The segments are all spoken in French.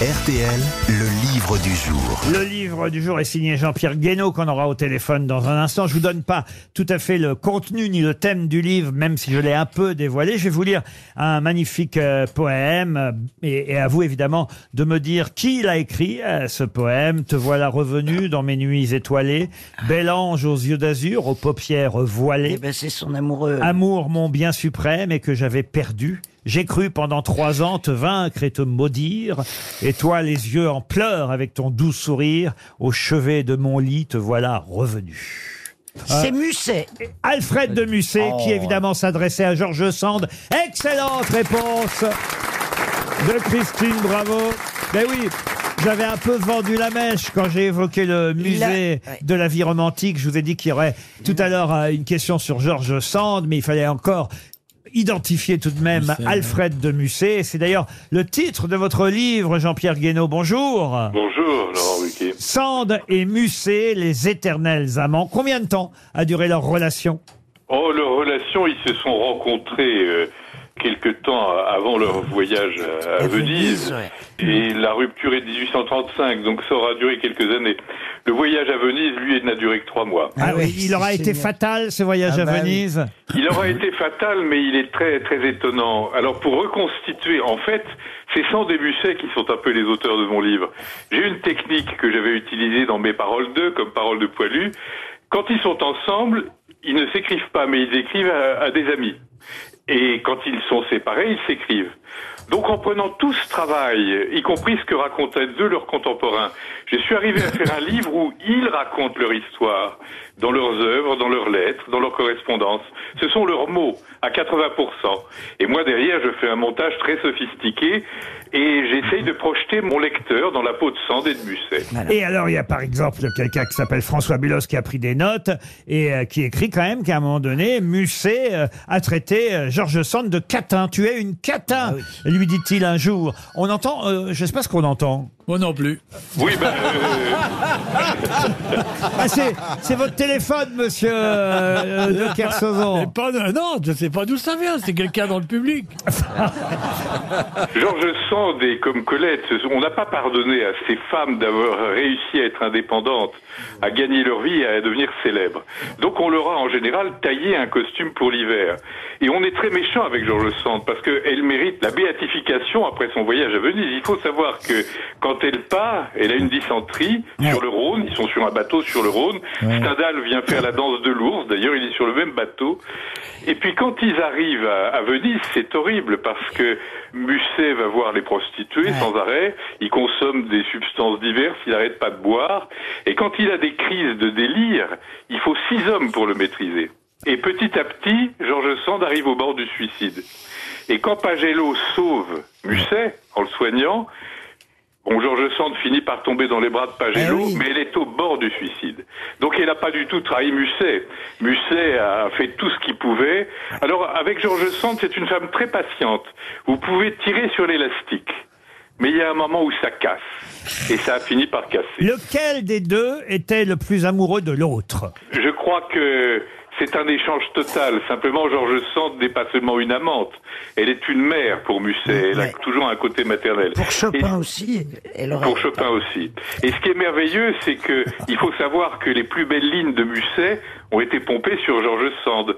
RTL, le livre du jour. Le livre du jour est signé Jean-Pierre Guénaud qu'on aura au téléphone dans un instant. Je vous donne pas tout à fait le contenu ni le thème du livre, même si je l'ai un peu dévoilé. Je vais vous lire un magnifique euh, poème euh, et, et à vous évidemment de me dire qui l'a écrit euh, ce poème. Te voilà revenu dans mes nuits étoilées, bel ange aux yeux d'azur, aux paupières voilées. Eh ben, c'est son amoureux. Amour mon bien suprême et que j'avais perdu. J'ai cru pendant trois ans te vaincre et te maudire. Et toi, les yeux en pleurs avec ton doux sourire, au chevet de mon lit, te voilà revenu. C'est Musset. Alfred de Musset, qui évidemment s'adressait à Georges Sand. Excellente réponse de Christine Bravo. Ben oui. J'avais un peu vendu la mèche quand j'ai évoqué le musée ouais. de la vie romantique. Je vous ai dit qu'il y aurait tout à l'heure euh, une question sur Georges Sand, mais il fallait encore identifier tout de même Alfred de Musset. C'est d'ailleurs le titre de votre livre, Jean-Pierre Guénaud. Bonjour. Bonjour, Laurent Ruquier. Sand et Musset, les éternels amants. Combien de temps a duré leur relation? Oh, leur relation, ils se sont rencontrés euh, quelque temps avant leur voyage à, Venise. Et la rupture est de 1835, donc ça aura duré quelques années. Le voyage à Venise, lui, n'a duré que trois mois. Ah oui, oui, il aura été génial. fatal ce voyage Ah à bah oui. Venise. Il aura été fatal, mais il est très très étonnant. Alors pour reconstituer, en fait, c'est Sand et Musset qui sont un peu les auteurs de mon livre. J'ai une technique que j'avais utilisée dans mes paroles d'eux, comme paroles de poilu. Quand ils sont ensemble, ils ne s'écrivent pas, mais ils écrivent à, à des amis. Et quand ils sont séparés, ils s'écrivent. Donc en prenant tout ce travail, y compris ce que racontaient eux leurs contemporains, je suis arrivé à faire un livre où ils racontent leur histoire, dans leurs œuvres, dans leurs lettres, dans leurs correspondances. Ce sont leurs mots, à 80%. Et moi derrière, je fais un montage très sophistiqué et j'essaye de projeter mon lecteur dans la peau de Sand et de Musset. Et alors, il y a par exemple quelqu'un qui s'appelle François Bulos qui a pris des notes et euh, qui écrit quand même qu'à un moment donné, Musset euh, a traité euh, Georges Sand de catin. Tu es une catin, lui dit-il un jour. On entend, euh, je sais pas ce qu'on entend. Moi non plus. Oui, ben, euh, Ah, c'est, c'est votre téléphone, monsieur euh, de Kersauzon. pas, non, je sais pas d'où ça vient. C'est quelqu'un dans le public. Georges Sand et comme Colette, on n'a pas pardonné à ces femmes d'avoir réussi à être indépendantes, à gagner leur vie et à devenir célèbres. Donc on leur a en général taillé un costume pour l'hiver. Et on est très méchant avec Georges Sand parce qu'elle mérite la béatification après son voyage à Venise. Il faut savoir que quand elle part, elle a une dysenterie sur le Rhône. Ils sont sur un bateau sur le Rhône. Stendhal vient faire la danse de l'ours. D'ailleurs, il est sur le même bateau. Et puis quand ils arrivent à, à Venise, c'est horrible parce que Musset va voir les prostituées sans arrêt, il consomme des substances diverses, il n'arrête pas de boire, et quand il a des crises de délire, il faut six hommes pour le maîtriser. Et petit à petit, Georges Sand arrive au bord du suicide. Et quand Pagello sauve Musset en le soignant, Bon, Georges Sand finit par tomber dans les bras de Pagello, Eh oui. mais elle est au bord du suicide. Donc elle n'a pas du tout trahi Musset. Musset a fait tout ce qu'il pouvait. Alors avec Georges Sand, c'est une femme très patiente. Vous pouvez tirer sur l'élastique. Mais il y a un moment où ça casse. Et ça a fini par casser. Lequel des deux était le plus amoureux de l'autre? Je crois que c'est un échange total. Simplement, Georges Sand n'est pas seulement une amante. Elle est une mère pour Musset. Elle a toujours un côté maternel. Pour Chopin Et- aussi, elle. Pour Chopin aussi. Et ce qui est merveilleux, c'est que il faut savoir que les plus belles lignes de Musset ont été pompées sur Georges Sand.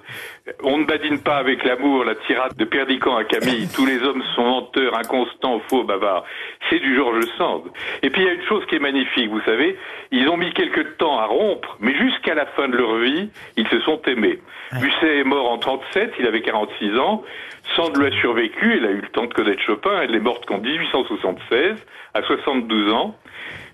On ne badine pas avec l'amour, la tirade de Perdican à Camille. Tous les hommes sont menteurs, inconstants, faux, bavards. C'est du Georges Sand. Et puis il y a une chose qui est magnifique, vous savez, ils ont mis quelque temps à rompre, mais jusqu'à la fin de leur vie, ils se sont aimés. Musset est mort en 37, il avait 46 ans. Sand lui a survécu, elle a eu le temps de connaître Chopin, elle est morte qu'en 1876, à 72 ans.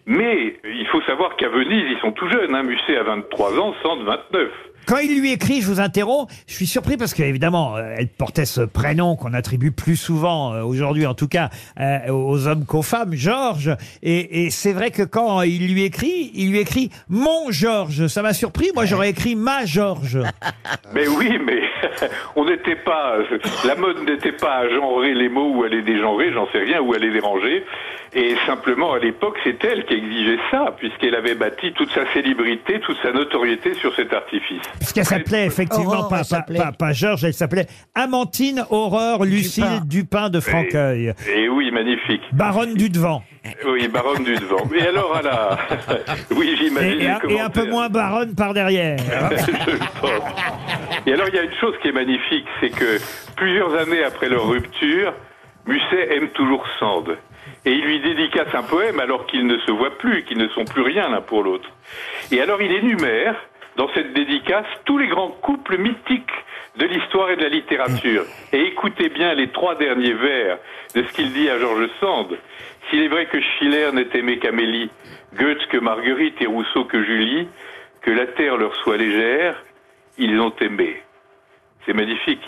Mais il faut savoir qu'à Venise, ils sont tout jeunes. Hein. Musset a 23 ans, Sand 29. Quand il lui écrit, je vous interromps, je suis surpris parce qu'évidemment, euh, elle portait ce prénom qu'on attribue plus souvent, euh, aujourd'hui en tout cas, euh, aux hommes qu'aux femmes, Georges. Et, et c'est vrai que quand il lui écrit, il lui écrit « Mon Georges ». Ça m'a surpris, moi j'aurais écrit « Ma Georges Mais oui, mais on n'était pas, la mode n'était pas à genrer les mots ou à les dégenrer, j'en sais rien, ou à les déranger. Et simplement, à l'époque, c'est elle qui exigeait ça, puisqu'elle avait bâti toute sa célébrité, toute sa notoriété sur cet artifice. ». Parce qu'elle s'appelait effectivement Aurore, pas, pas, pas- pas Georges, elle s'appelait Amantine Aurore Lucille Dupin, de Franqueuil. Et oui, magnifique. Baronne du Devant. Oui, baronne du devant. Et alors, à la... Oui, j'imagine. Et, un- et un peu moins baronne par derrière. Je le pense. Et alors, il y a une chose qui est magnifique, c'est que plusieurs années après leur rupture, Musset aime toujours Sand. Et il lui dédicace un poème alors qu'ils ne se voient plus, qu'ils ne sont plus rien l'un pour l'autre. Et alors, il énumère, dans cette dédicace, tous les grands couples mythiques de l'histoire et de la littérature. Et écoutez bien les trois derniers vers de ce qu'il dit à Georges Sand. S'il est vrai que Schiller n'ait aimé qu'Amélie, Goethe que Marguerite et Rousseau que Julie, que la terre leur soit légère, ils ont aimé. C'est magnifique.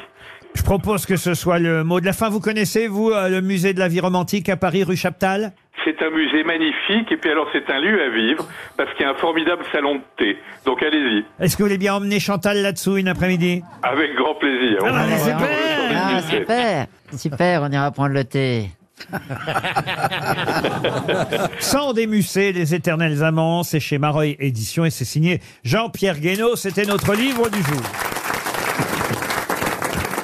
Je propose que ce soit le mot de la fin. Vous connaissez, vous, euh, le musée de la vie romantique à Paris, rue Chaptal? C'est un musée magnifique et puis alors c'est un lieu à vivre parce qu'il y a un formidable salon de thé. Donc allez-y, Est-ce que vous voulez bien emmener Chantal là-dessous une après-midi? Avec grand plaisir. Ah, bah, super. Ah, super, super, on ira prendre le thé. Sans des musées, les éternels amants, c'est chez Mareuil Édition et c'est signé Jean-Pierre Guénaud. C'était notre livre du jour.